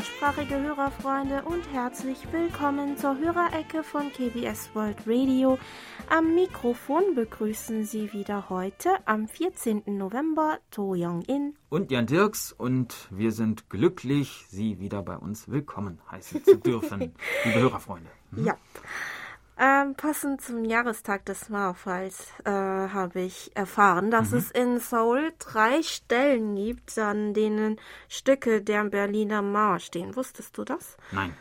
deutschsprachige Hörerfreunde und herzlich willkommen zur Hörerecke von KBS World Radio. Am Mikrofon begrüßen Sie wieder heute am 14. November To Young-in und Jan Dirks und wir sind glücklich, Sie wieder bei uns willkommen heißen zu dürfen, liebe Hörerfreunde. Hm? Ja. Ähm, passend zum Jahrestag des Mauerfalls äh, habe ich erfahren, dass mhm. es in Seoul drei Stellen gibt, an denen Stücke der Berliner Mauer stehen. Wusstest du das? Nein.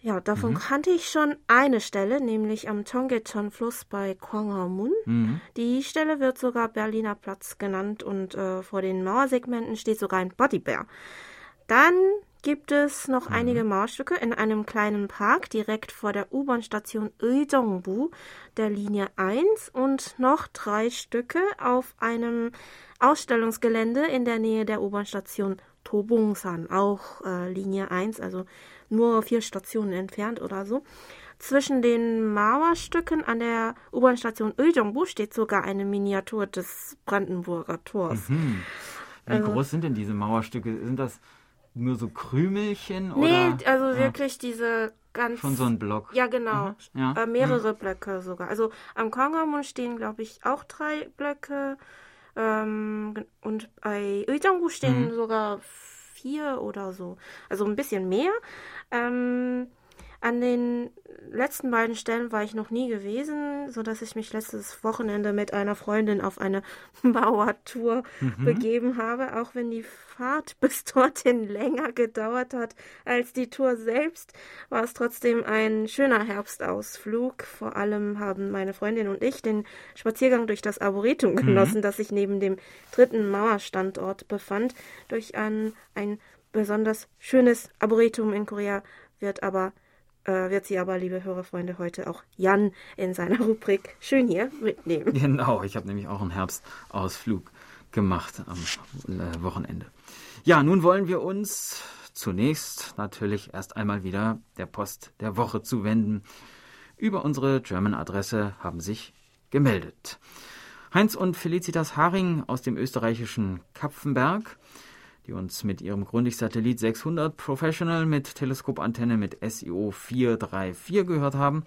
Ja, davon mhm. kannte ich schon eine Stelle, nämlich am Tongeton-Fluss bei Kwanghamun. Mhm. Die Stelle wird sogar Berliner Platz genannt und äh, vor den Mauersegmenten steht sogar ein Bodybear. Dann gibt es noch mhm. einige Mauerstücke in einem kleinen Park direkt vor der U-Bahn-Station Uijongbu der Linie 1 und noch drei Stücke auf einem Ausstellungsgelände in der Nähe der U-Bahn-Station Tobungsan, auch äh, Linie 1, also nur vier Stationen entfernt oder so. Zwischen den Mauerstücken an der U-Bahn-Station Uijongbu steht sogar eine Miniatur des Brandenburger Tors. Mhm. Wie also, groß sind denn diese Mauerstücke? Sind das nur so Krümelchen? Nee, oder? also ja. wirklich diese ganz. Schon so ein Block. Ja, genau. Mhm. Ja. Äh, mehrere mhm. Blöcke sogar. Also am Kongamon stehen, glaube ich, auch drei Blöcke. Ähm, und bei Uijanggu stehen mhm. sogar vier oder so. Also ein bisschen mehr. Ähm, an den letzten beiden Stellen war ich noch nie gewesen, so dass ich mich letztes Wochenende mit einer Freundin auf eine Mauertour mhm. begeben habe, auch wenn die Fahrt bis dorthin länger gedauert hat als die Tour selbst, war es trotzdem ein schöner Herbstausflug. Vor allem haben meine Freundin und ich den Spaziergang durch das Arboretum mhm. genossen, mhm. das sich neben dem dritten Mauerstandort befand. Durch ein, ein besonders schönes Arboretum in Korea wird aber äh, wird sie aber, liebe Hörerfreunde, heute auch Jan in seiner Rubrik Schön hier mitnehmen. Genau, ich habe nämlich auch einen Herbstausflug gemacht am äh, Wochenende. Ja, nun wollen wir uns zunächst natürlich erst einmal wieder der Post der Woche zuwenden. Über unsere German-Adresse haben sich gemeldet. Heinz und Felicitas Haring aus dem österreichischen Kapfenberg die uns mit ihrem Grundig-Satellit 600 Professional mit Teleskopantenne mit SIO 434 gehört haben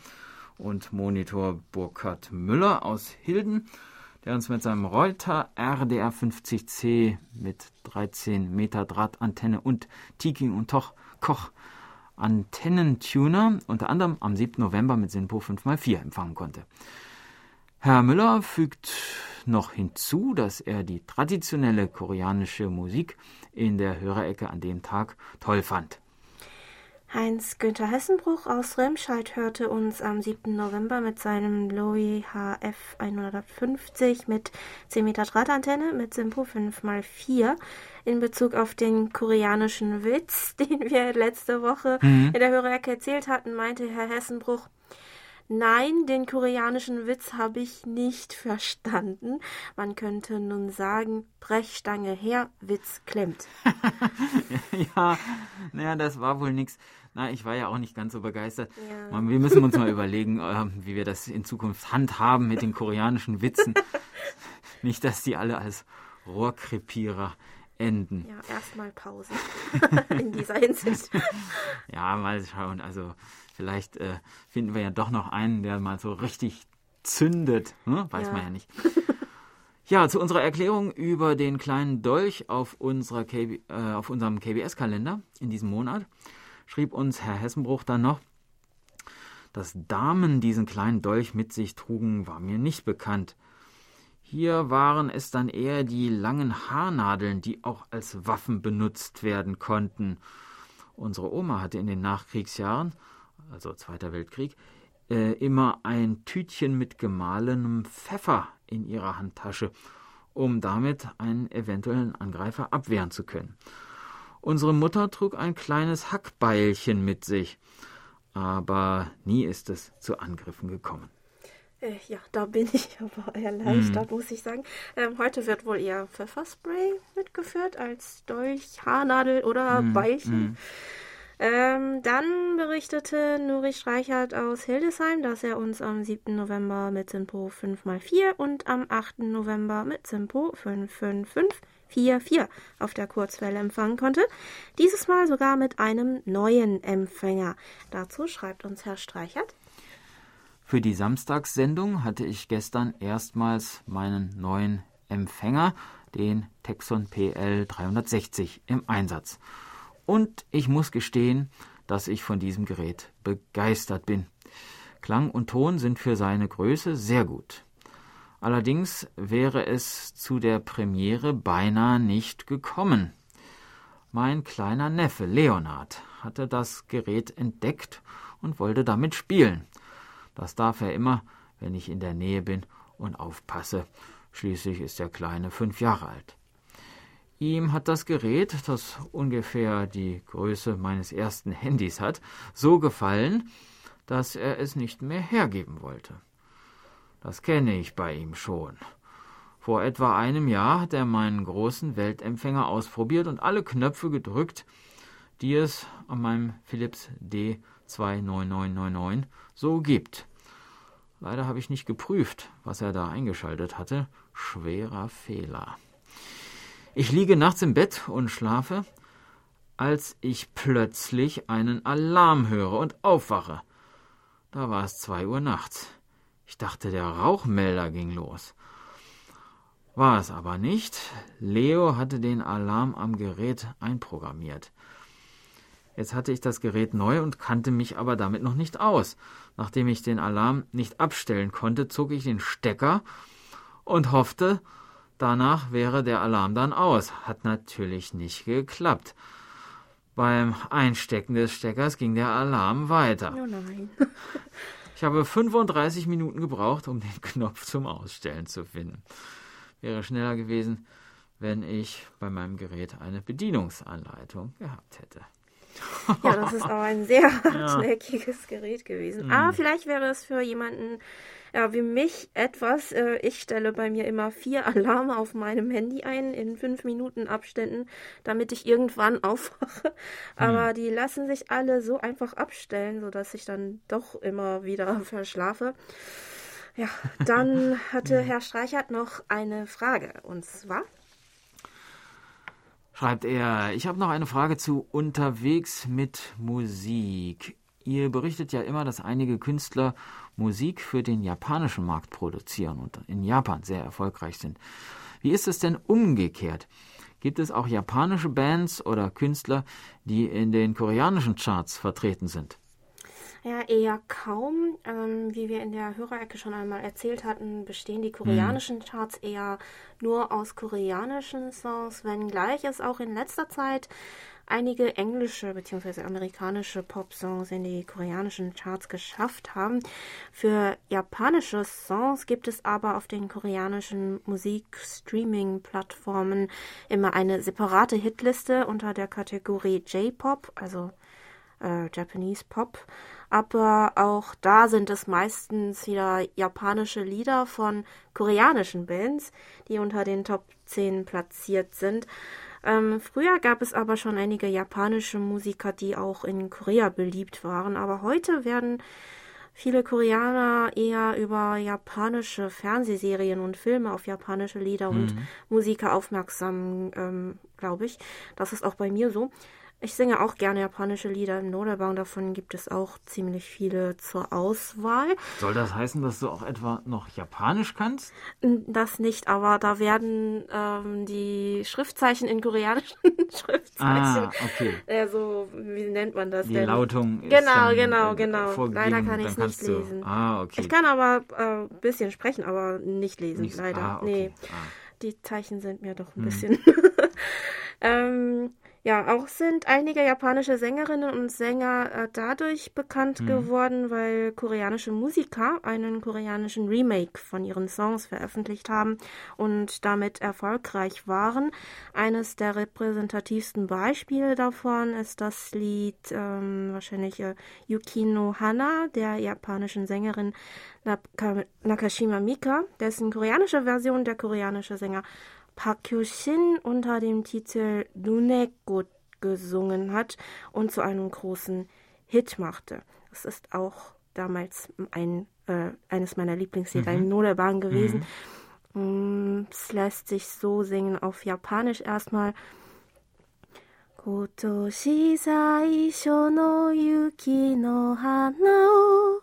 und Monitor Burkhard Müller aus Hilden, der uns mit seinem Reuter RDR 50C mit 13 Meter Drahtantenne und Tiki und Toch Koch Antennentuner unter anderem am 7. November mit SINPO 5x4 empfangen konnte. Herr Müller fügt noch hinzu, dass er die traditionelle koreanische Musik in der Hörerecke an dem Tag toll fand. Heinz-Günther Hessenbruch aus Remscheid hörte uns am 7. November mit seinem Lowy HF 150 mit 10 Meter Drahtantenne mit Simpo 5x4 in Bezug auf den koreanischen Witz, den wir letzte Woche mhm. in der Hörerecke erzählt hatten, meinte Herr Hessenbruch, Nein, den koreanischen Witz habe ich nicht verstanden. Man könnte nun sagen, Brechstange her, Witz klemmt. ja, naja, das war wohl nichts. Na, ich war ja auch nicht ganz so begeistert. Ja. Wir müssen uns mal überlegen, äh, wie wir das in Zukunft handhaben mit den koreanischen Witzen. nicht, dass die alle als Rohrkrepierer enden. Ja, erstmal Pause in dieser Hinsicht. ja, mal schauen. Also Vielleicht äh, finden wir ja doch noch einen, der mal so richtig zündet. Hm? Weiß ja. man ja nicht. Ja, zu unserer Erklärung über den kleinen Dolch auf, unserer KB, äh, auf unserem KBS-Kalender in diesem Monat schrieb uns Herr Hessenbruch dann noch, dass Damen diesen kleinen Dolch mit sich trugen, war mir nicht bekannt. Hier waren es dann eher die langen Haarnadeln, die auch als Waffen benutzt werden konnten. Unsere Oma hatte in den Nachkriegsjahren also Zweiter Weltkrieg, äh, immer ein Tütchen mit gemahlenem Pfeffer in ihrer Handtasche, um damit einen eventuellen Angreifer abwehren zu können. Unsere Mutter trug ein kleines Hackbeilchen mit sich, aber nie ist es zu Angriffen gekommen. Äh, ja, da bin ich aber erleichtert, mm. muss ich sagen. Ähm, heute wird wohl eher Pfefferspray mitgeführt als Dolch, Haarnadel oder mm. Beilchen. Mm. Ähm, dann berichtete Nuri Streichert aus Hildesheim, dass er uns am 7. November mit Simpo 5x4 und am 8. November mit Simpo 555 44 auf der Kurzwelle empfangen konnte. Dieses Mal sogar mit einem neuen Empfänger. Dazu schreibt uns Herr Streichert. Für die Samstagssendung hatte ich gestern erstmals meinen neuen Empfänger, den Texon PL 360, im Einsatz. Und ich muss gestehen, dass ich von diesem Gerät begeistert bin. Klang und Ton sind für seine Größe sehr gut. Allerdings wäre es zu der Premiere beinahe nicht gekommen. Mein kleiner Neffe Leonard hatte das Gerät entdeckt und wollte damit spielen. Das darf er immer, wenn ich in der Nähe bin und aufpasse. Schließlich ist der Kleine fünf Jahre alt. Ihm hat das Gerät, das ungefähr die Größe meines ersten Handys hat, so gefallen, dass er es nicht mehr hergeben wollte. Das kenne ich bei ihm schon. Vor etwa einem Jahr hat er meinen großen Weltempfänger ausprobiert und alle Knöpfe gedrückt, die es an meinem Philips D29999 so gibt. Leider habe ich nicht geprüft, was er da eingeschaltet hatte. Schwerer Fehler. Ich liege nachts im Bett und schlafe, als ich plötzlich einen Alarm höre und aufwache. Da war es zwei Uhr nachts. Ich dachte, der Rauchmelder ging los. War es aber nicht. Leo hatte den Alarm am Gerät einprogrammiert. Jetzt hatte ich das Gerät neu und kannte mich aber damit noch nicht aus. Nachdem ich den Alarm nicht abstellen konnte, zog ich den Stecker und hoffte, danach wäre der Alarm dann aus. Hat natürlich nicht geklappt. Beim Einstecken des Steckers ging der Alarm weiter. Oh nein. Ich habe 35 Minuten gebraucht, um den Knopf zum Ausstellen zu finden. Wäre schneller gewesen, wenn ich bei meinem Gerät eine Bedienungsanleitung gehabt hätte. Ja, das ist auch ein sehr hartnäckiges Gerät gewesen. Mhm. Aber vielleicht wäre es für jemanden ja, wie mich etwas. Äh, ich stelle bei mir immer vier Alarme auf meinem Handy ein in fünf Minuten Abständen, damit ich irgendwann aufwache. Aber die lassen sich alle so einfach abstellen, sodass ich dann doch immer wieder verschlafe. Ja, dann hatte Herr Streichert noch eine Frage. Und zwar. Schreibt er, ich habe noch eine Frage zu Unterwegs mit Musik. Ihr berichtet ja immer, dass einige Künstler Musik für den japanischen Markt produzieren und in Japan sehr erfolgreich sind. Wie ist es denn umgekehrt? Gibt es auch japanische Bands oder Künstler, die in den koreanischen Charts vertreten sind? Ja, eher kaum. Ähm, wie wir in der Hörerecke schon einmal erzählt hatten, bestehen die koreanischen Charts eher nur aus koreanischen Songs, wenngleich es auch in letzter Zeit einige englische bzw. amerikanische Pop-Songs in die koreanischen Charts geschafft haben. Für japanische Songs gibt es aber auf den koreanischen Musik-Streaming-Plattformen immer eine separate Hitliste unter der Kategorie J-Pop, also äh, Japanese Pop. Aber auch da sind es meistens wieder japanische Lieder von koreanischen Bands, die unter den Top 10 platziert sind. Ähm, früher gab es aber schon einige japanische Musiker, die auch in Korea beliebt waren. Aber heute werden viele Koreaner eher über japanische Fernsehserien und Filme auf japanische Lieder und Musiker aufmerksam, ähm, glaube ich. Das ist auch bei mir so. Ich singe auch gerne japanische Lieder im Noderbang. Davon gibt es auch ziemlich viele zur Auswahl. Soll das heißen, dass du auch etwa noch Japanisch kannst? Das nicht, aber da werden ähm, die Schriftzeichen in koreanischen Schriftzeichen. Ah, okay. Also, wie nennt man das Die denn? Lautung ist Genau, dann, genau, äh, genau. vorgegeben, Leider kann ich's kannst nicht du- lesen. Ah, okay. Ich kann aber ein äh, bisschen sprechen, aber nicht lesen, Nicht- leider. Ah, okay. Nee, Ah. die Zeichen sind mir doch ein Hm. bisschen. ähm, ja, auch sind einige japanische Sängerinnen und Sänger äh, dadurch bekannt Hm. geworden, weil koreanische Musiker einen koreanischen Remake von ihren Songs veröffentlicht haben und damit erfolgreich waren. Eines der repräsentativsten Beispiele davon ist das Lied ähm, wahrscheinlich äh, Yukino Hana der japanischen Sängerin Naka Nakashima Mika, dessen koreanische Version der koreanische Sänger Park Kyo-shin unter dem Titel Duneko gesungen hat und zu einem großen Hit machte. Das ist auch damals ein, äh, eines meiner Lieblingslieder im Nodebahn gewesen. Mm, es lässt sich so singen auf Japanisch erstmal. 今年最初の雪の花を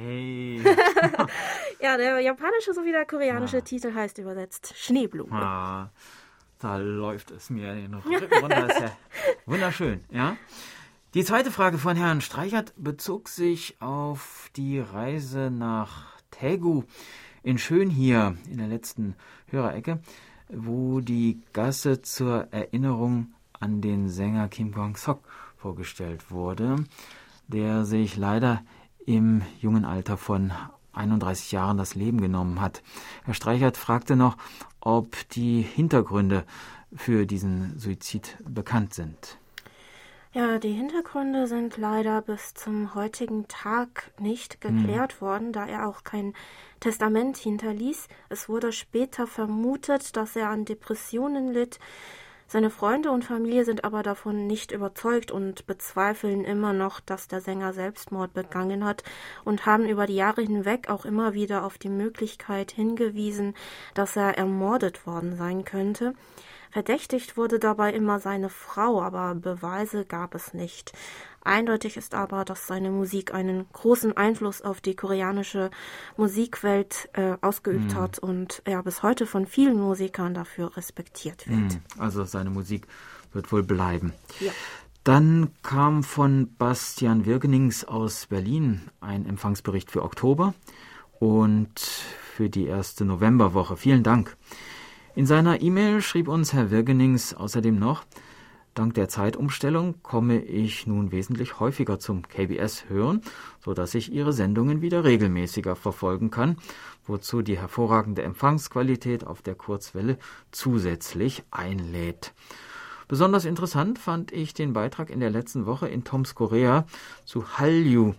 Hey. ja, der japanische sowie der koreanische ah. Titel heißt übersetzt Schneeblume. Ah, da läuft es mir den Rücken runter. ist ja wunderschön, ja. Die zweite Frage von Herrn Streichert bezog sich auf die Reise nach Taegu in Schön hier in der letzten Hörerecke, wo die Gasse zur Erinnerung an den Sänger Kim Kwang-sok vorgestellt wurde, der sich leider im jungen Alter von 31 Jahren das Leben genommen hat. Herr Streichert fragte noch, ob die Hintergründe für diesen Suizid bekannt sind. Ja, die Hintergründe sind leider bis zum heutigen Tag nicht geklärt hm. worden, da er auch kein Testament hinterließ. Es wurde später vermutet, dass er an Depressionen litt, seine Freunde und Familie sind aber davon nicht überzeugt und bezweifeln immer noch, dass der Sänger Selbstmord begangen hat und haben über die Jahre hinweg auch immer wieder auf die Möglichkeit hingewiesen, dass er ermordet worden sein könnte. Verdächtigt wurde dabei immer seine Frau, aber Beweise gab es nicht. Eindeutig ist aber, dass seine Musik einen großen Einfluss auf die koreanische Musikwelt äh, ausgeübt mm. hat und er bis heute von vielen Musikern dafür respektiert wird. Mm. Also seine Musik wird wohl bleiben. Ja. Dann kam von Bastian Wirgenings aus Berlin ein Empfangsbericht für Oktober und für die erste Novemberwoche. Vielen Dank. In seiner E-Mail schrieb uns Herr Wirgenings außerdem noch, Dank der Zeitumstellung komme ich nun wesentlich häufiger zum KBS hören, so dass ich Ihre Sendungen wieder regelmäßiger verfolgen kann, wozu die hervorragende Empfangsqualität auf der Kurzwelle zusätzlich einlädt. Besonders interessant fand ich den Beitrag in der letzten Woche in Toms Korea zu Hallyu.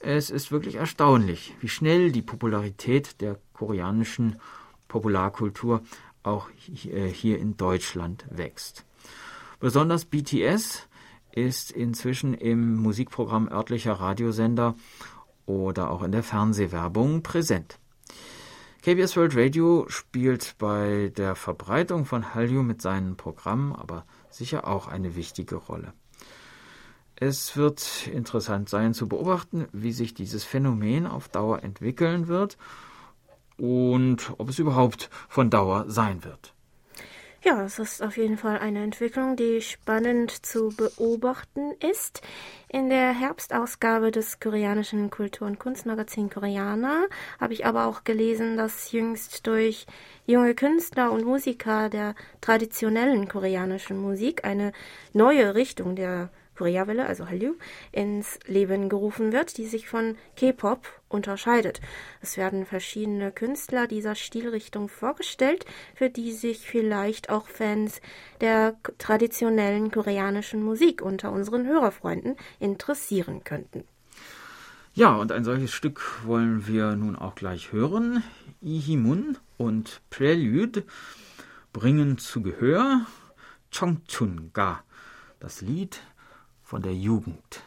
Es ist wirklich erstaunlich, wie schnell die Popularität der koreanischen Popularkultur auch äh, hier in Deutschland wächst. Besonders BTS ist inzwischen im Musikprogramm örtlicher Radiosender oder auch in der Fernsehwerbung präsent. KBS World Radio spielt bei der Verbreitung von Hallyu mit seinen Programmen aber sicher auch eine wichtige Rolle. Es wird interessant sein zu beobachten, wie sich dieses Phänomen auf Dauer entwickeln wird und ob es überhaupt von Dauer sein wird. Ja, es ist auf jeden Fall eine Entwicklung, die spannend zu beobachten ist. In der Herbstausgabe des koreanischen Kultur- und Kunstmagazin Koreaner habe ich aber auch gelesen, dass jüngst durch junge Künstler und Musiker der traditionellen koreanischen Musik eine neue Richtung der Koreawelle, also Hallyu, ins Leben gerufen wird, die sich von K-Pop unterscheidet. Es werden verschiedene Künstler dieser Stilrichtung vorgestellt, für die sich vielleicht auch Fans der traditionellen koreanischen Musik unter unseren Hörerfreunden interessieren könnten. Ja, und ein solches Stück wollen wir nun auch gleich hören. Ihimun und Prelude bringen zu Gehör Chongchun-ga, das Lied von der Jugend.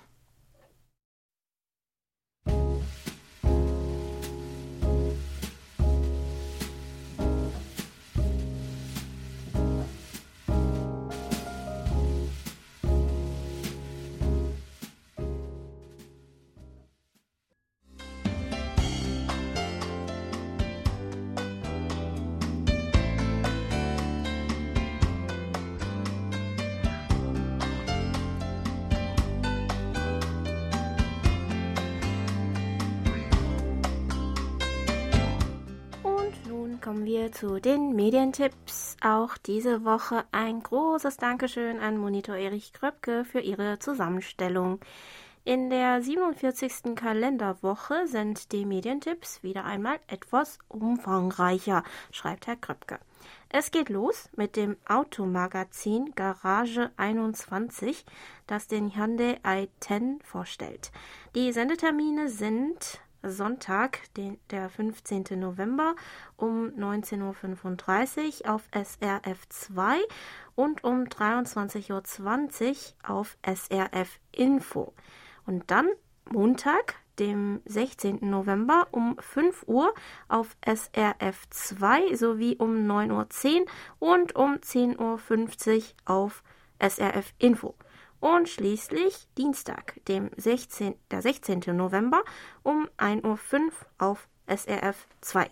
Kommen wir zu den Medientipps. Auch diese Woche ein großes Dankeschön an Monitor Erich Kröpke für ihre Zusammenstellung. In der 47. Kalenderwoche sind die Medientipps wieder einmal etwas umfangreicher, schreibt Herr Kröpke. Es geht los mit dem Automagazin Garage 21, das den Hyundai i10 vorstellt. Die Sendetermine sind Sonntag, den, der 15. November um 19.35 Uhr auf SRF 2 und um 23.20 Uhr auf SRF Info. Und dann Montag, dem 16. November um 5 Uhr auf SRF 2 sowie um 9.10 Uhr und um 10.50 Uhr auf SRF Info. Und schließlich Dienstag, dem 16, der 16. November um 1.05 Uhr auf SRF 2.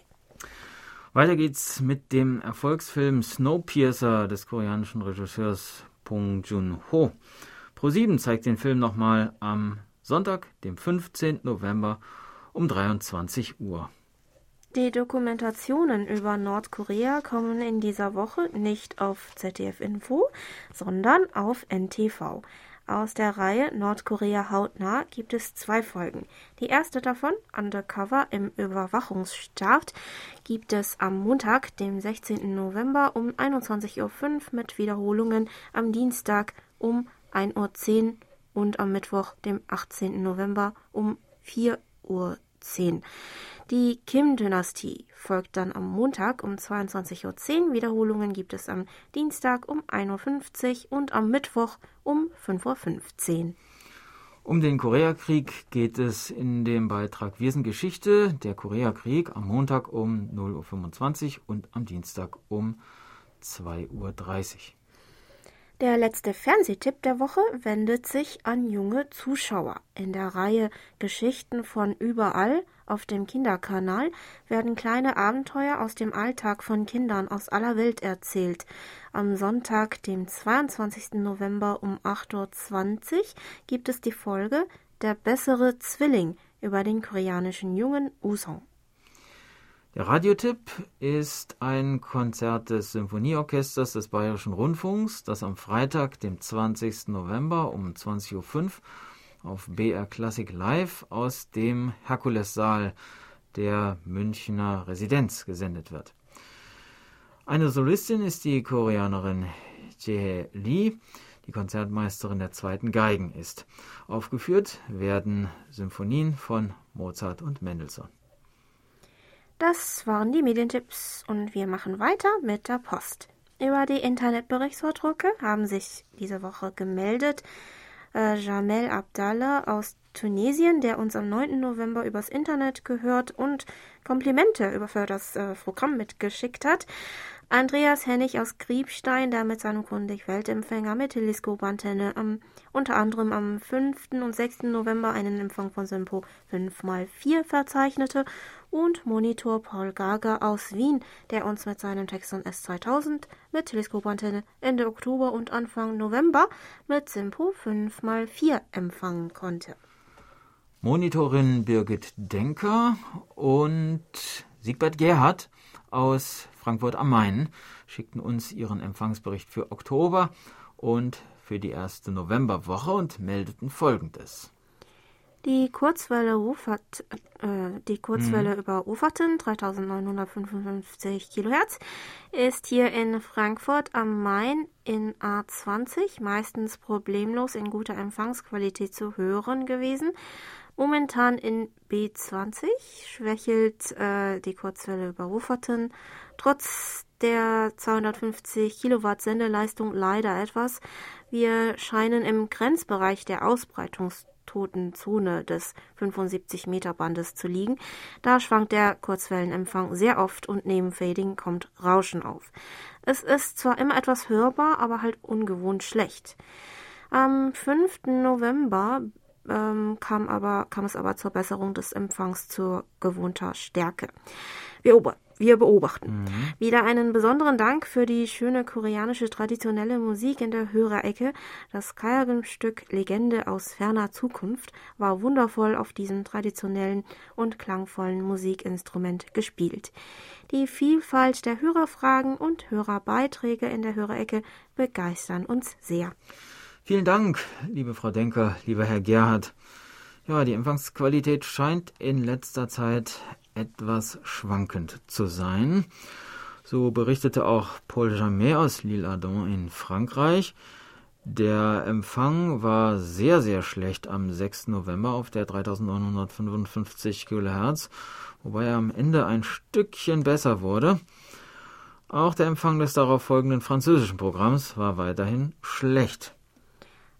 Weiter geht's mit dem Erfolgsfilm Snowpiercer des koreanischen Regisseurs Bong Joon-ho. Pro7 zeigt den Film nochmal am Sonntag, dem 15. November um 23 Uhr. Die Dokumentationen über Nordkorea kommen in dieser Woche nicht auf ZDF Info, sondern auf NTV. Aus der Reihe Nordkorea hautnah gibt es zwei Folgen. Die erste davon, Undercover im Überwachungsstaat, gibt es am Montag, dem 16. November um 21.05 Uhr mit Wiederholungen am Dienstag um 1.10 Uhr und am Mittwoch, dem 18. November um 4.10 Uhr. Die Kim-Dynastie folgt dann am Montag um 22.10 Uhr. Wiederholungen gibt es am Dienstag um 1.50 Uhr und am Mittwoch um 5.15 Uhr. Um den Koreakrieg geht es in dem Beitrag Wir sind Geschichte, der Koreakrieg am Montag um 0.25 Uhr und am Dienstag um 2.30 Uhr. Der letzte Fernsehtipp der Woche wendet sich an junge Zuschauer. In der Reihe Geschichten von überall auf dem Kinderkanal werden kleine Abenteuer aus dem Alltag von Kindern aus aller Welt erzählt. Am Sonntag, dem 22. November um 8.20 Uhr gibt es die Folge Der bessere Zwilling über den koreanischen Jungen Usong. Der Radiotipp ist ein Konzert des Symphonieorchesters des Bayerischen Rundfunks, das am Freitag, dem 20. November um 20.05 Uhr auf BR Classic Live aus dem Herkulessaal der Münchner Residenz gesendet wird. Eine Solistin ist die Koreanerin Jae Lee, die Konzertmeisterin der zweiten Geigen ist. Aufgeführt werden Symphonien von Mozart und Mendelssohn. Das waren die Medientipps und wir machen weiter mit der Post. Über die Internetberichtsvordrucke haben sich diese Woche gemeldet äh, Jamel Abdallah aus Tunesien, der uns am 9. November übers Internet gehört und Komplimente über für das äh, Programm mitgeschickt hat. Andreas Hennig aus Griebstein, der mit seinem Kundig-Weltempfänger mit Teleskopantenne am, unter anderem am 5. und 6. November einen Empfang von Sympo 5x4 verzeichnete und Monitor Paul Gager aus Wien, der uns mit seinem Texon S2000 mit Teleskopantenne Ende Oktober und Anfang November mit Simpo 5x4 empfangen konnte. Monitorin Birgit Denker und Siegbert Gerhardt aus Frankfurt am Main schickten uns ihren Empfangsbericht für Oktober und für die erste Novemberwoche und meldeten folgendes. Die Kurzwelle, Rufert, äh, die Kurzwelle mhm. über Uferten, 3955 Kilohertz, ist hier in Frankfurt am Main in A20 meistens problemlos in guter Empfangsqualität zu hören gewesen. Momentan in B20 schwächelt äh, die Kurzwelle über Uferten trotz der 250 Kilowatt Sendeleistung leider etwas. Wir scheinen im Grenzbereich der Ausbreitungs toten Zone des 75 Meter Bandes zu liegen. Da schwankt der Kurzwellenempfang sehr oft und neben Fading kommt Rauschen auf. Es ist zwar immer etwas hörbar, aber halt ungewohnt schlecht. Am 5. November ähm, kam, aber, kam es aber zur Besserung des Empfangs zur gewohnter Stärke. Wir wir beobachten. Mhm. Wieder einen besonderen Dank für die schöne koreanische traditionelle Musik in der Hörerecke. Das Kayagum-Stück Legende aus ferner Zukunft war wundervoll auf diesem traditionellen und klangvollen Musikinstrument gespielt. Die Vielfalt der Hörerfragen und Hörerbeiträge in der Hörerecke begeistern uns sehr. Vielen Dank, liebe Frau Denker, lieber Herr Gerhard. Ja, die Empfangsqualität scheint in letzter Zeit etwas schwankend zu sein. So berichtete auch Paul Jamet aus L'Isle-Adam in Frankreich. Der Empfang war sehr, sehr schlecht am 6. November auf der 3955 kHz, wobei er am Ende ein Stückchen besser wurde. Auch der Empfang des darauf folgenden französischen Programms war weiterhin schlecht.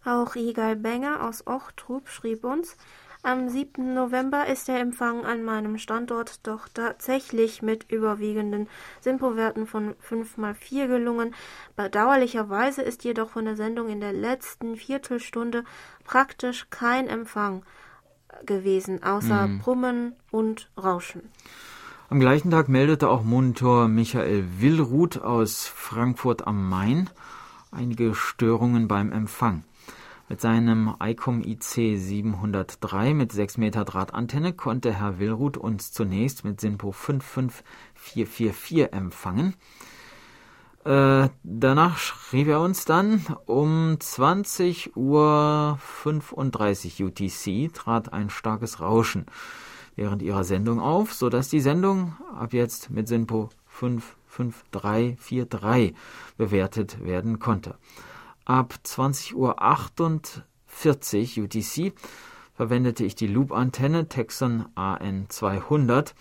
Auch Igal Benger aus Ochtrup schrieb uns, am 7. November ist der Empfang an meinem Standort doch tatsächlich mit überwiegenden Simpo-Werten von 5 x 4 gelungen. Bedauerlicherweise ist jedoch von der Sendung in der letzten Viertelstunde praktisch kein Empfang gewesen, außer mhm. Brummen und Rauschen. Am gleichen Tag meldete auch Monitor Michael Willruth aus Frankfurt am Main einige Störungen beim Empfang. Mit seinem ICOM IC 703 mit 6 Meter Drahtantenne konnte Herr Willruth uns zunächst mit SINPO 55444 empfangen. Äh, danach schrieb er uns dann, um 20 Uhr 35 UTC trat ein starkes Rauschen während ihrer Sendung auf, sodass die Sendung ab jetzt mit SINPO 55343 bewertet werden konnte ab 20.48 Uhr UTC verwendete ich die Loop-Antenne Texon AN200.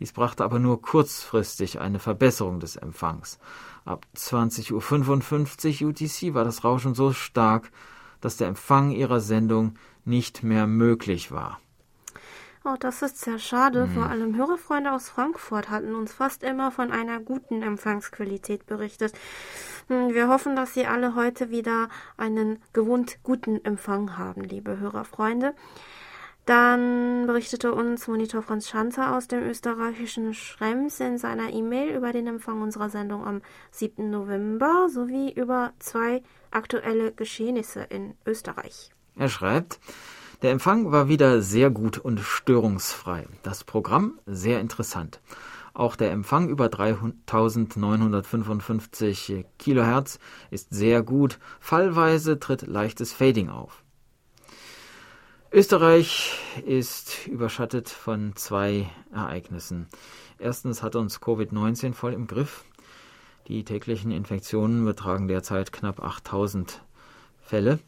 Dies brachte aber nur kurzfristig eine Verbesserung des Empfangs. Ab 20.55 Uhr UTC war das Rauschen so stark, dass der Empfang ihrer Sendung nicht mehr möglich war. Oh, das ist sehr schade. Mhm. Vor allem Hörerfreunde aus Frankfurt hatten uns fast immer von einer guten Empfangsqualität berichtet. Wir hoffen, dass Sie alle heute wieder einen gewohnt guten Empfang haben, liebe Hörerfreunde. Dann berichtete uns Monitor Franz Schanzer aus dem österreichischen Schrems in seiner E-Mail über den Empfang unserer Sendung am 7. November sowie über zwei aktuelle Geschehnisse in Österreich. Er schreibt, der Empfang war wieder sehr gut und störungsfrei. Das Programm sehr interessant. Auch der Empfang über 3955 Kilohertz ist sehr gut. Fallweise tritt leichtes Fading auf. Österreich ist überschattet von zwei Ereignissen. Erstens hat uns Covid-19 voll im Griff. Die täglichen Infektionen betragen derzeit knapp 8000 Fälle.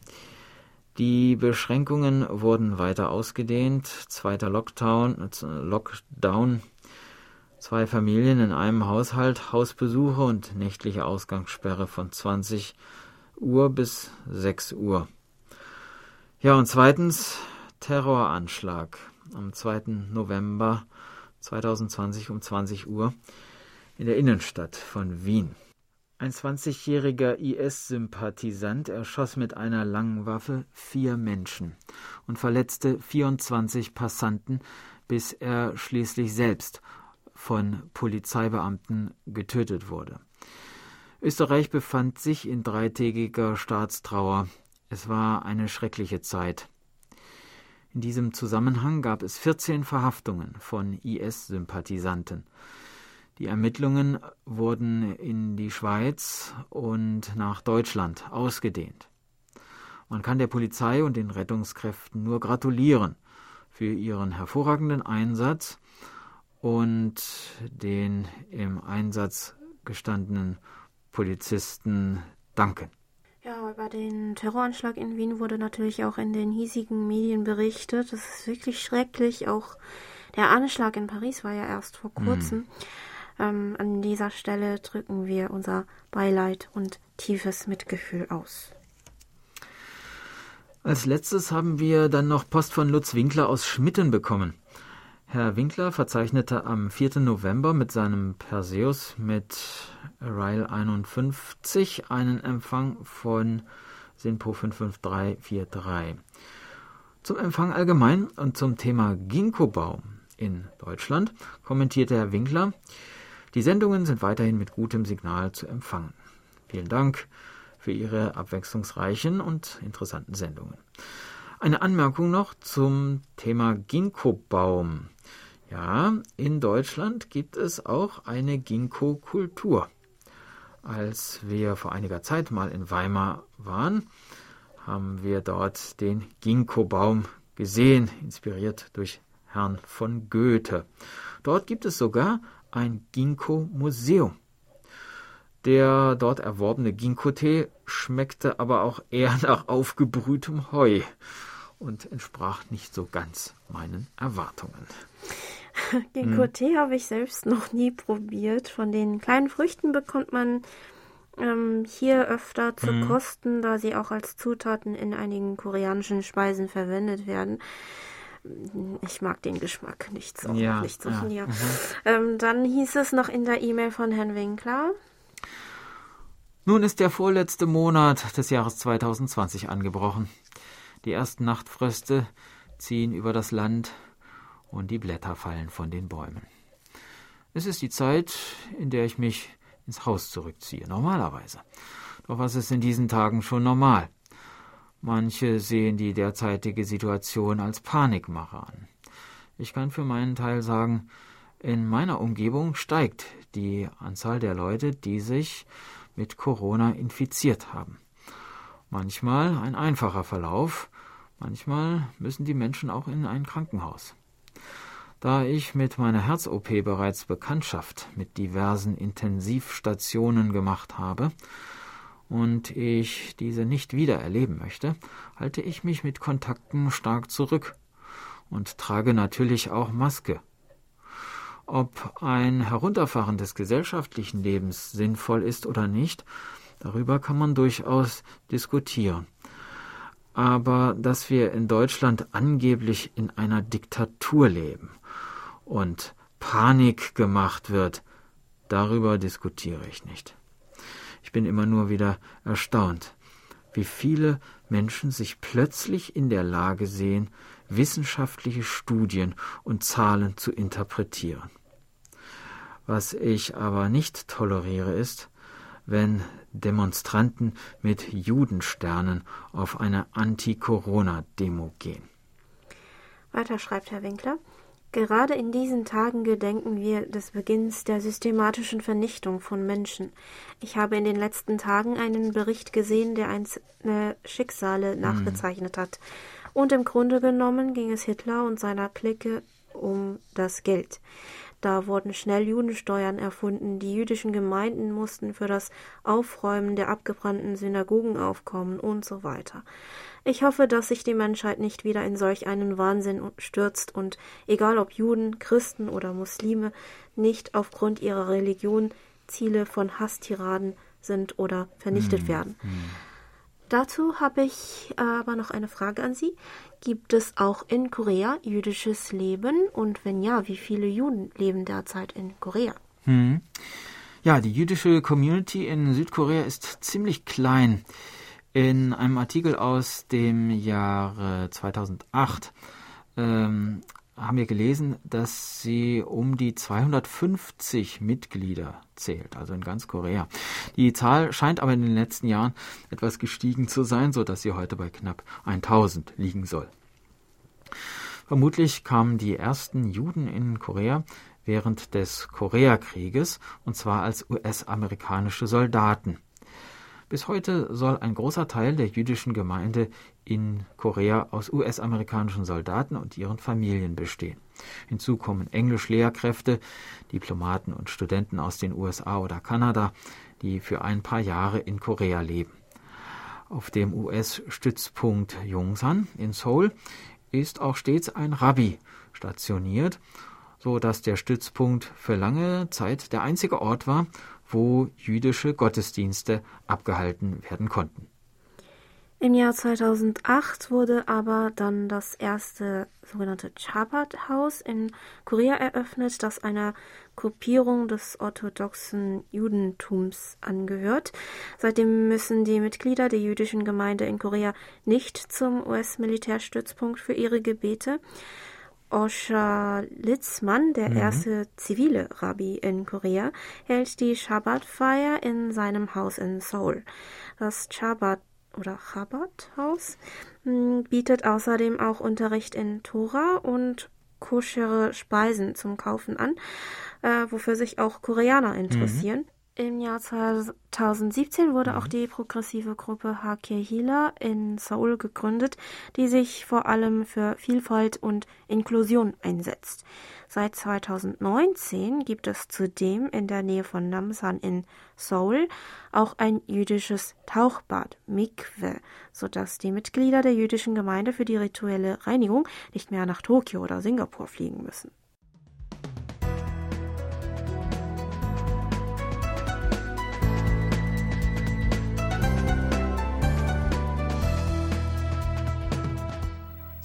Die Beschränkungen wurden weiter ausgedehnt. Zweiter Lockdown, Lockdown, zwei Familien in einem Haushalt, Hausbesuche und nächtliche Ausgangssperre von 20 Uhr bis 6 Uhr. Ja, und zweitens Terroranschlag am 2. November 2020 um 20 Uhr in der Innenstadt von Wien. Ein 20-jähriger IS-Sympathisant erschoss mit einer langen Waffe vier Menschen und verletzte 24 Passanten, bis er schließlich selbst von Polizeibeamten getötet wurde. Österreich befand sich in dreitägiger Staatstrauer. Es war eine schreckliche Zeit. In diesem Zusammenhang gab es 14 Verhaftungen von IS-Sympathisanten. Die Ermittlungen wurden in die Schweiz und nach Deutschland ausgedehnt. Man kann der Polizei und den Rettungskräften nur gratulieren für ihren hervorragenden Einsatz und den im Einsatz gestandenen Polizisten danken. Ja, über den Terroranschlag in Wien wurde natürlich auch in den hiesigen Medien berichtet. Das ist wirklich schrecklich. Auch der Anschlag in Paris war ja erst vor kurzem. Mhm. Ähm, an dieser Stelle drücken wir unser Beileid und tiefes Mitgefühl aus. Als letztes haben wir dann noch Post von Lutz Winkler aus Schmitten bekommen. Herr Winkler verzeichnete am 4. November mit seinem Perseus mit Rail 51 einen Empfang von SINPO 55343. Zum Empfang allgemein und zum Thema Ginkgo-Baum in Deutschland kommentierte Herr Winkler, die Sendungen sind weiterhin mit gutem Signal zu empfangen. Vielen Dank für Ihre abwechslungsreichen und interessanten Sendungen. Eine Anmerkung noch zum Thema Ginkgo-Baum. Ja, in Deutschland gibt es auch eine Ginkgo-Kultur. Als wir vor einiger Zeit mal in Weimar waren, haben wir dort den Ginkgo-Baum gesehen, inspiriert durch Herrn von Goethe. Dort gibt es sogar ein Ginkgo-Museum. Der dort erworbene Ginkgo-Tee schmeckte aber auch eher nach aufgebrühtem Heu und entsprach nicht so ganz meinen Erwartungen. Ginkgo-Tee hm. habe ich selbst noch nie probiert. Von den kleinen Früchten bekommt man ähm, hier öfter zu hm. kosten, da sie auch als Zutaten in einigen koreanischen Speisen verwendet werden. Ich mag den Geschmack nicht so. Ja, nicht so ja. ja. Mhm. Ähm, dann hieß es noch in der E-Mail von Herrn Winkler. Nun ist der vorletzte Monat des Jahres 2020 angebrochen. Die ersten Nachtfröste ziehen über das Land und die Blätter fallen von den Bäumen. Es ist die Zeit, in der ich mich ins Haus zurückziehe, normalerweise. Doch was ist in diesen Tagen schon normal? Manche sehen die derzeitige Situation als Panikmache an. Ich kann für meinen Teil sagen, in meiner Umgebung steigt die Anzahl der Leute, die sich mit Corona infiziert haben. Manchmal ein einfacher Verlauf, manchmal müssen die Menschen auch in ein Krankenhaus. Da ich mit meiner Herz-OP bereits Bekanntschaft mit diversen Intensivstationen gemacht habe, und ich diese nicht wieder erleben möchte, halte ich mich mit Kontakten stark zurück und trage natürlich auch Maske. Ob ein Herunterfahren des gesellschaftlichen Lebens sinnvoll ist oder nicht, darüber kann man durchaus diskutieren. Aber dass wir in Deutschland angeblich in einer Diktatur leben und Panik gemacht wird, darüber diskutiere ich nicht. Ich bin immer nur wieder erstaunt, wie viele Menschen sich plötzlich in der Lage sehen, wissenschaftliche Studien und Zahlen zu interpretieren. Was ich aber nicht toleriere ist, wenn Demonstranten mit Judensternen auf eine Anti-Corona-Demo gehen. Weiter schreibt Herr Winkler. Gerade in diesen Tagen gedenken wir des Beginns der systematischen Vernichtung von Menschen. Ich habe in den letzten Tagen einen Bericht gesehen, der einzelne Schicksale mhm. nachgezeichnet hat. Und im Grunde genommen ging es Hitler und seiner Clique um das Geld. Da wurden schnell Judensteuern erfunden, die jüdischen Gemeinden mussten für das Aufräumen der abgebrannten Synagogen aufkommen und so weiter. Ich hoffe, dass sich die Menschheit nicht wieder in solch einen Wahnsinn stürzt und, egal ob Juden, Christen oder Muslime, nicht aufgrund ihrer Religion Ziele von Hasstiraden sind oder vernichtet hm, werden. Hm. Dazu habe ich aber noch eine Frage an Sie. Gibt es auch in Korea jüdisches Leben? Und wenn ja, wie viele Juden leben derzeit in Korea? Hm. Ja, die jüdische Community in Südkorea ist ziemlich klein. In einem Artikel aus dem Jahre 2008 ähm, haben wir gelesen, dass sie um die 250 Mitglieder zählt, also in ganz Korea. Die Zahl scheint aber in den letzten Jahren etwas gestiegen zu sein, so dass sie heute bei knapp 1000 liegen soll. Vermutlich kamen die ersten Juden in Korea während des Koreakrieges und zwar als US-amerikanische Soldaten. Bis heute soll ein großer Teil der jüdischen Gemeinde in Korea aus US-amerikanischen Soldaten und ihren Familien bestehen. Hinzu kommen Englischlehrkräfte, Diplomaten und Studenten aus den USA oder Kanada, die für ein paar Jahre in Korea leben. Auf dem US-Stützpunkt Yongsan in Seoul ist auch stets ein Rabbi stationiert, so dass der Stützpunkt für lange Zeit der einzige Ort war, wo jüdische Gottesdienste abgehalten werden konnten. Im Jahr 2008 wurde aber dann das erste sogenannte Chabad-Haus in Korea eröffnet, das einer Gruppierung des orthodoxen Judentums angehört. Seitdem müssen die Mitglieder der jüdischen Gemeinde in Korea nicht zum US-Militärstützpunkt für ihre Gebete. Osha Litzmann, der mhm. erste zivile Rabbi in Korea, hält die Shabbat-Feier in seinem Haus in Seoul. Das Shabbat oder Chabad-Haus hm, bietet außerdem auch Unterricht in Tora und koschere Speisen zum Kaufen an, äh, wofür sich auch Koreaner interessieren. Mhm. Im Jahr 2017 wurde mhm. auch die progressive Gruppe Hake Hila in Seoul gegründet, die sich vor allem für Vielfalt und Inklusion einsetzt. Seit 2019 gibt es zudem in der Nähe von Namsan in Seoul auch ein jüdisches Tauchbad, Mikwe, sodass die Mitglieder der jüdischen Gemeinde für die rituelle Reinigung nicht mehr nach Tokio oder Singapur fliegen müssen.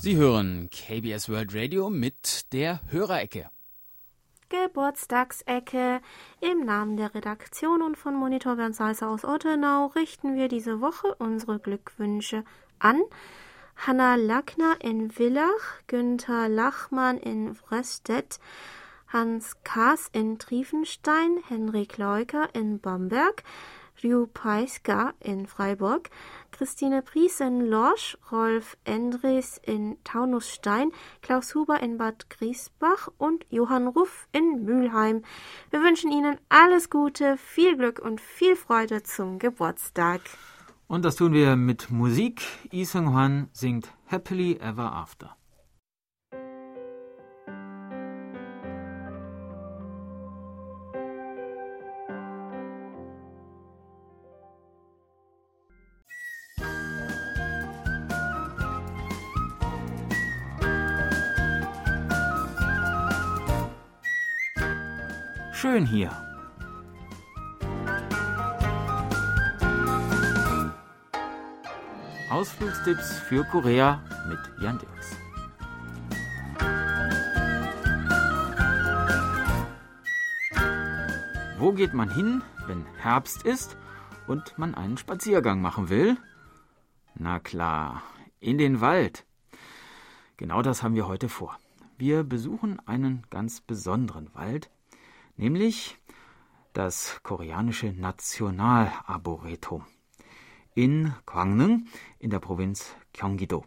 Sie hören KBS World Radio mit der Hörerecke. Geburtstagsecke. Im Namen der Redaktion und von Monitor Bernd Salzer aus Ottenau richten wir diese Woche unsere Glückwünsche an. Hanna Lackner in Villach, Günther Lachmann in Vrestedt, Hans Kaas in Triefenstein, Henrik Leuker in Bamberg, Ryu Paiska in Freiburg, Christine Pries in Lorsch, Rolf Endres in Taunusstein, Klaus Huber in Bad Griesbach und Johann Ruff in Mülheim. Wir wünschen Ihnen alles Gute, viel Glück und viel Freude zum Geburtstag. Und das tun wir mit Musik. Yi Seung-hwan singt Happily Ever After. Schön hier. Ausflugstipps für Korea mit Jan Dirks. Wo geht man hin, wenn Herbst ist und man einen Spaziergang machen will? Na klar, in den Wald. Genau das haben wir heute vor. Wir besuchen einen ganz besonderen Wald, nämlich das koreanische Nationalarboretum in Gwangnung in der Provinz Gyeonggi-do.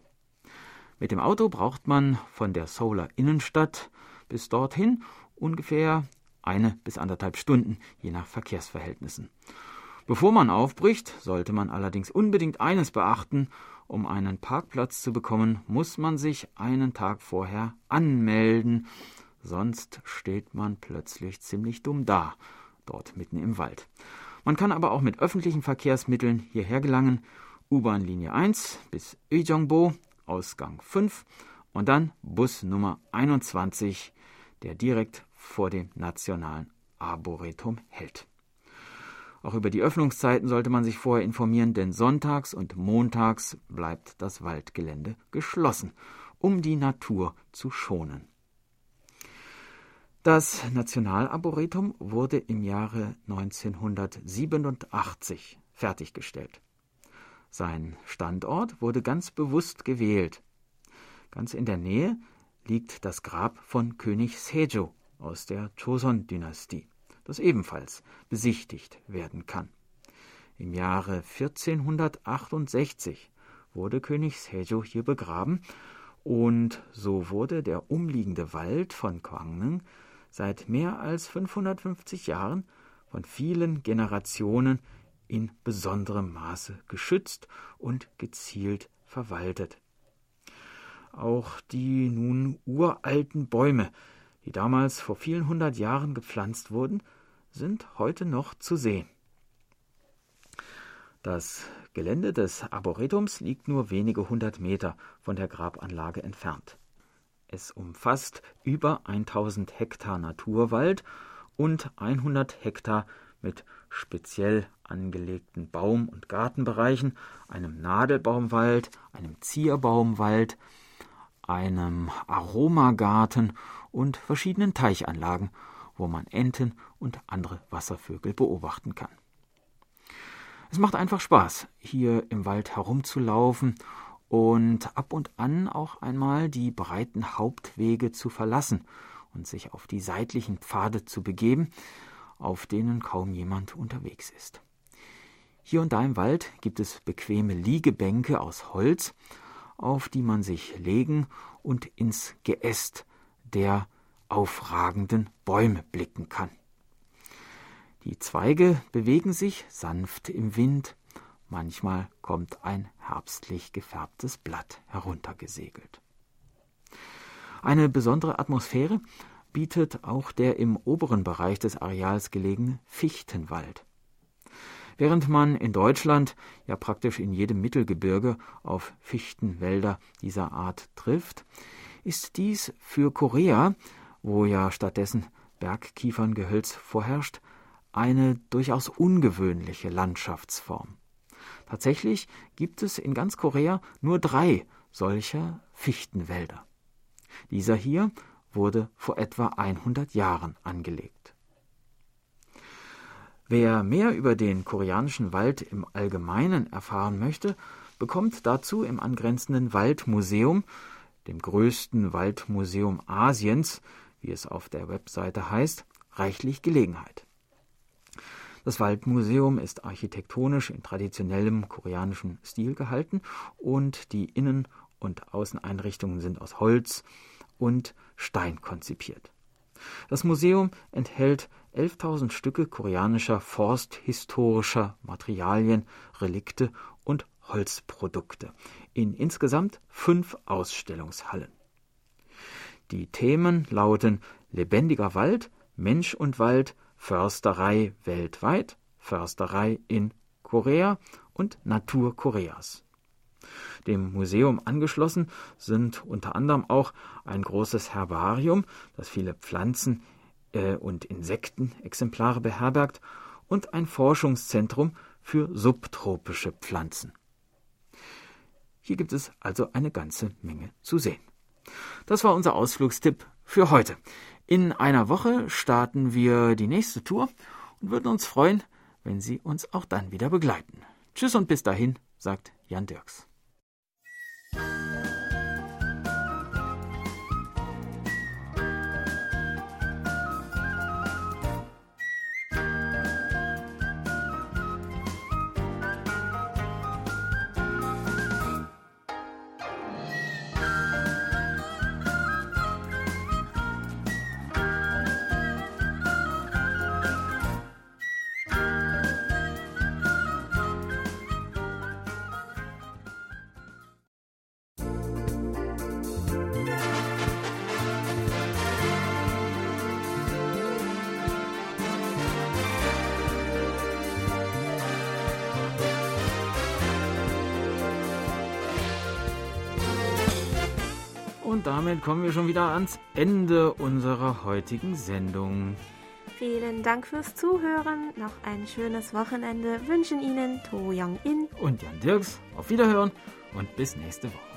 Mit dem Auto braucht man von der Seouler Innenstadt bis dorthin ungefähr eine bis anderthalb Stunden, je nach Verkehrsverhältnissen. Bevor man aufbricht, sollte man allerdings unbedingt eines beachten, um einen Parkplatz zu bekommen, muss man sich einen Tag vorher anmelden sonst steht man plötzlich ziemlich dumm da, dort mitten im Wald. Man kann aber auch mit öffentlichen Verkehrsmitteln hierher gelangen. U-Bahn Linie 1 bis Ujeongbo, Ausgang 5 und dann Bus Nummer 21, der direkt vor dem Nationalen Arboretum hält. Auch über die Öffnungszeiten sollte man sich vorher informieren, denn sonntags und montags bleibt das Waldgelände geschlossen, um die Natur zu schonen. Das Nationalarboretum wurde im Jahre 1987 fertiggestellt. Sein Standort wurde ganz bewusst gewählt. Ganz in der Nähe liegt das Grab von König Sejo aus der Joseon-Dynastie, das ebenfalls besichtigt werden kann. Im Jahre 1468 wurde König Sejo hier begraben und so wurde der umliegende Wald von Kwangneung seit mehr als 550 Jahren von vielen Generationen in besonderem Maße geschützt und gezielt verwaltet. Auch die nun uralten Bäume, die damals vor vielen hundert Jahren gepflanzt wurden, sind heute noch zu sehen. Das Gelände des Arboretums liegt nur wenige hundert Meter von der Grabanlage entfernt. Es umfasst über 1000 Hektar Naturwald und 100 Hektar mit speziell angelegten Baum- und Gartenbereichen, einem Nadelbaumwald, einem Zierbaumwald, einem Aromagarten und verschiedenen Teichanlagen, wo man Enten und andere Wasservögel beobachten kann. Es macht einfach Spaß, hier im Wald herumzulaufen und ab und an auch einmal die breiten Hauptwege zu verlassen und sich auf die seitlichen Pfade zu begeben, auf denen kaum jemand unterwegs ist. Hier und da im Wald gibt es bequeme Liegebänke aus Holz, auf die man sich legen und ins Geäst der aufragenden Bäume blicken kann. Die Zweige bewegen sich sanft im Wind, manchmal kommt ein herbstlich gefärbtes Blatt heruntergesegelt. Eine besondere Atmosphäre bietet auch der im oberen Bereich des Areals gelegene Fichtenwald. Während man in Deutschland ja praktisch in jedem Mittelgebirge auf Fichtenwälder dieser Art trifft, ist dies für Korea, wo ja stattdessen Bergkieferngehölz vorherrscht, eine durchaus ungewöhnliche Landschaftsform. Tatsächlich gibt es in ganz Korea nur drei solcher Fichtenwälder. Dieser hier wurde vor etwa 100 Jahren angelegt. Wer mehr über den koreanischen Wald im Allgemeinen erfahren möchte, bekommt dazu im angrenzenden Waldmuseum, dem größten Waldmuseum Asiens, wie es auf der Webseite heißt, reichlich Gelegenheit. Das Waldmuseum ist architektonisch in traditionellem koreanischem Stil gehalten und die Innen- und Außeneinrichtungen sind aus Holz und Stein konzipiert. Das Museum enthält 11.000 Stücke koreanischer forsthistorischer Materialien, Relikte und Holzprodukte in insgesamt fünf Ausstellungshallen. Die Themen lauten Lebendiger Wald, Mensch und Wald, Försterei weltweit, Försterei in Korea und Natur Koreas. Dem Museum angeschlossen sind unter anderem auch ein großes Herbarium, das viele Pflanzen äh, und Insektenexemplare beherbergt, und ein Forschungszentrum für subtropische Pflanzen. Hier gibt es also eine ganze Menge zu sehen. Das war unser Ausflugstipp für heute. In einer Woche starten wir die nächste Tour und würden uns freuen, wenn Sie uns auch dann wieder begleiten. Tschüss und bis dahin, sagt Jan Dirks. Und damit kommen wir schon wieder ans Ende unserer heutigen Sendung. Vielen Dank fürs Zuhören. Noch ein schönes Wochenende wünschen Ihnen To Young In und Jan Dirks. Auf Wiederhören und bis nächste Woche.